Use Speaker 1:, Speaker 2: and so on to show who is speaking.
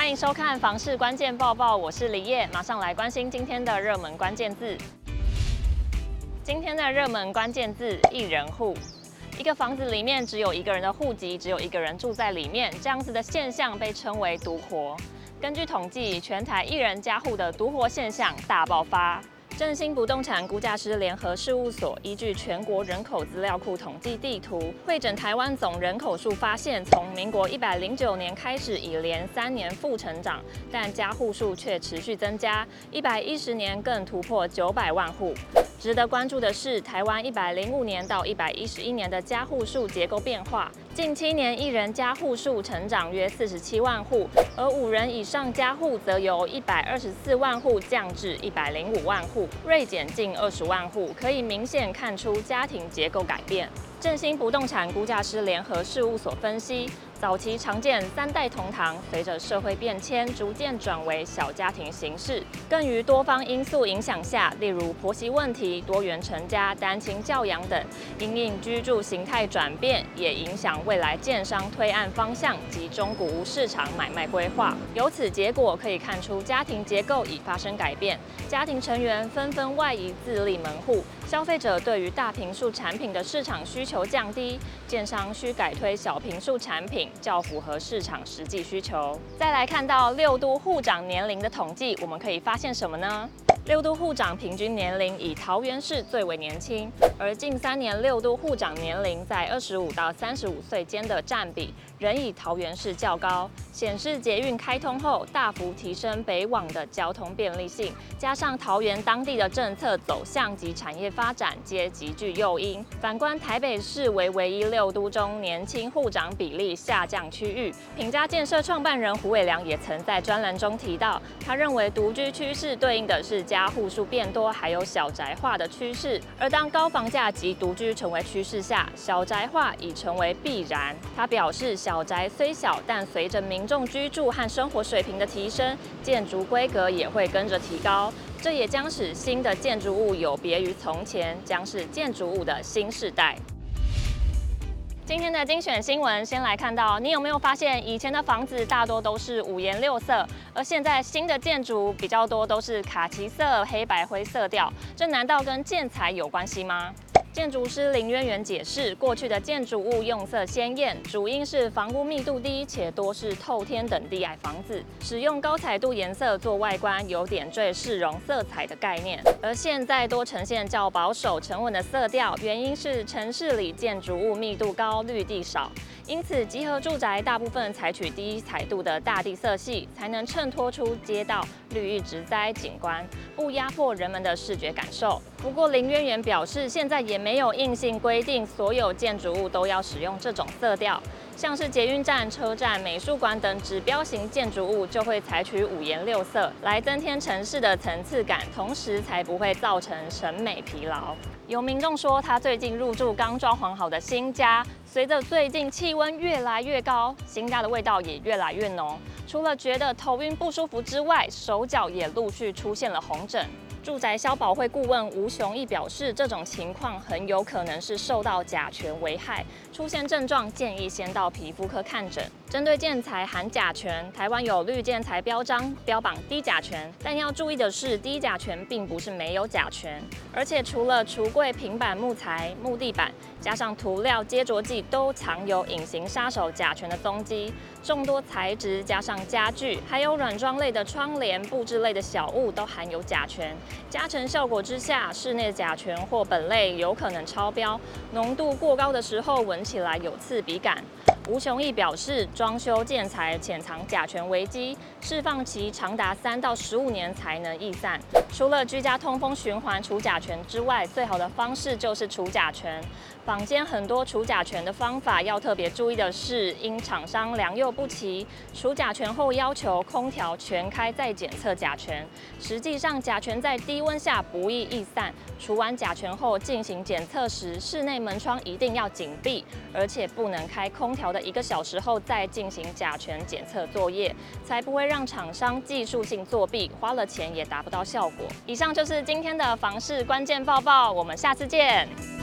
Speaker 1: 欢迎收看房事关键报报，我是李烨，马上来关心今天的热门关键字。今天的热门关键字：一人户。一个房子里面只有一个人的户籍，只有一个人住在里面，这样子的现象被称为独活。根据统计，全台一人加户的独活现象大爆发。正兴不动产估价师联合事务所依据全国人口资料库统计地图，会诊台湾总人口数，发现从民国一百零九年开始，已连三年负成长，但家户数却持续增加，一百一十年更突破九百万户。值得关注的是，台湾一百零五年到一百一十一年的家户数结构变化，近七年一人家户数成长约四十七万户，而五人以上家户则由一百二十四万户降至一百零五万户，锐减近二十万户，可以明显看出家庭结构改变。振兴不动产估价师联合事务所分析。早期常见三代同堂，随着社会变迁，逐渐转为小家庭形式。更于多方因素影响下，例如婆媳问题、多元成家、单亲教养等，因应居住形态转变，也影响未来建商推案方向及中古屋市场买卖规划。由此结果可以看出，家庭结构已发生改变，家庭成员纷纷外移自立门户，消费者对于大坪数产品的市场需求降低，建商需改推小坪数产品。较符合市场实际需求。再来看到六都户长年龄的统计，我们可以发现什么呢？六都户长平均年龄以桃园市最为年轻，而近三年六都户长年龄在二十五到三十五岁间的占比仍以桃园市较高，显示捷运开通后大幅提升北往的交通便利性，加上桃园当地的政策走向及产业发展皆极具诱因。反观台北市为唯一六都中年轻户长比例下降区域，品家建设创办人胡伟良也曾在专栏中提到，他认为独居趋势对应的是家户数变多，还有小宅化的趋势。而当高房价及独居成为趋势下，小宅化已成为必然。他表示，小宅虽小，但随着民众居住和生活水平的提升，建筑规格也会跟着提高。这也将使新的建筑物有别于从前，将是建筑物的新世代。今天的精选新闻，先来看到，你有没有发现，以前的房子大多都是五颜六色，而现在新的建筑比较多都是卡其色、黑白灰色调，这难道跟建材有关系吗？建筑师林渊源解释，过去的建筑物用色鲜艳，主因是房屋密度低且多是透天等低矮房子，使用高彩度颜色做外观，有点缀市容色彩的概念。而现在多呈现较保守沉稳的色调，原因是城市里建筑物密度高，绿地少。因此，集合住宅大部分采取低彩度的大地色系，才能衬托出街道绿意植栽景观，不压迫人们的视觉感受。不过，林渊源表示，现在也没有硬性规定所有建筑物都要使用这种色调，像是捷运站、车站、美术馆等指标型建筑物就会采取五颜六色，来增添城市的层次感，同时才不会造成审美疲劳。有民众说，他最近入住刚装潢好的新家。随着最近气温越来越高，新家的味道也越来越浓。除了觉得头晕不舒服之外，手脚也陆续出现了红疹。住宅消保会顾问吴雄义表示，这种情况很有可能是受到甲醛危害，出现症状建议先到皮肤科看诊。针对建材含甲醛，台湾有绿建材标章，标榜低甲醛，但要注意的是，低甲醛并不是没有甲醛，而且除了橱柜、平板木材、木地板，加上涂料、接着剂，都藏有隐形杀手甲醛的踪迹。众多材质加上家具，还有软装类的窗帘、布置类的小物，都含有甲醛。加成效果之下，室内甲醛或苯类有可能超标，浓度过高的时候，闻起来有刺鼻感。吴雄义表示，装修建材潜藏甲醛危机，释放期长达三到十五年才能逸散。除了居家通风循环除甲醛之外，最好的方式就是除甲醛。坊间很多除甲醛的方法，要特别注意的是，因厂商良莠不齐，除甲醛后要求空调全开再检测甲醛，实际上甲醛在低温下不易逸散。除完甲醛后进行检测时，室内门窗一定要紧闭，而且不能开空调的一个小时后再进行甲醛检测作业，才不会让厂商技术性作弊，花了钱也达不到效果。以上就是今天的房事关键报报，我们下次见。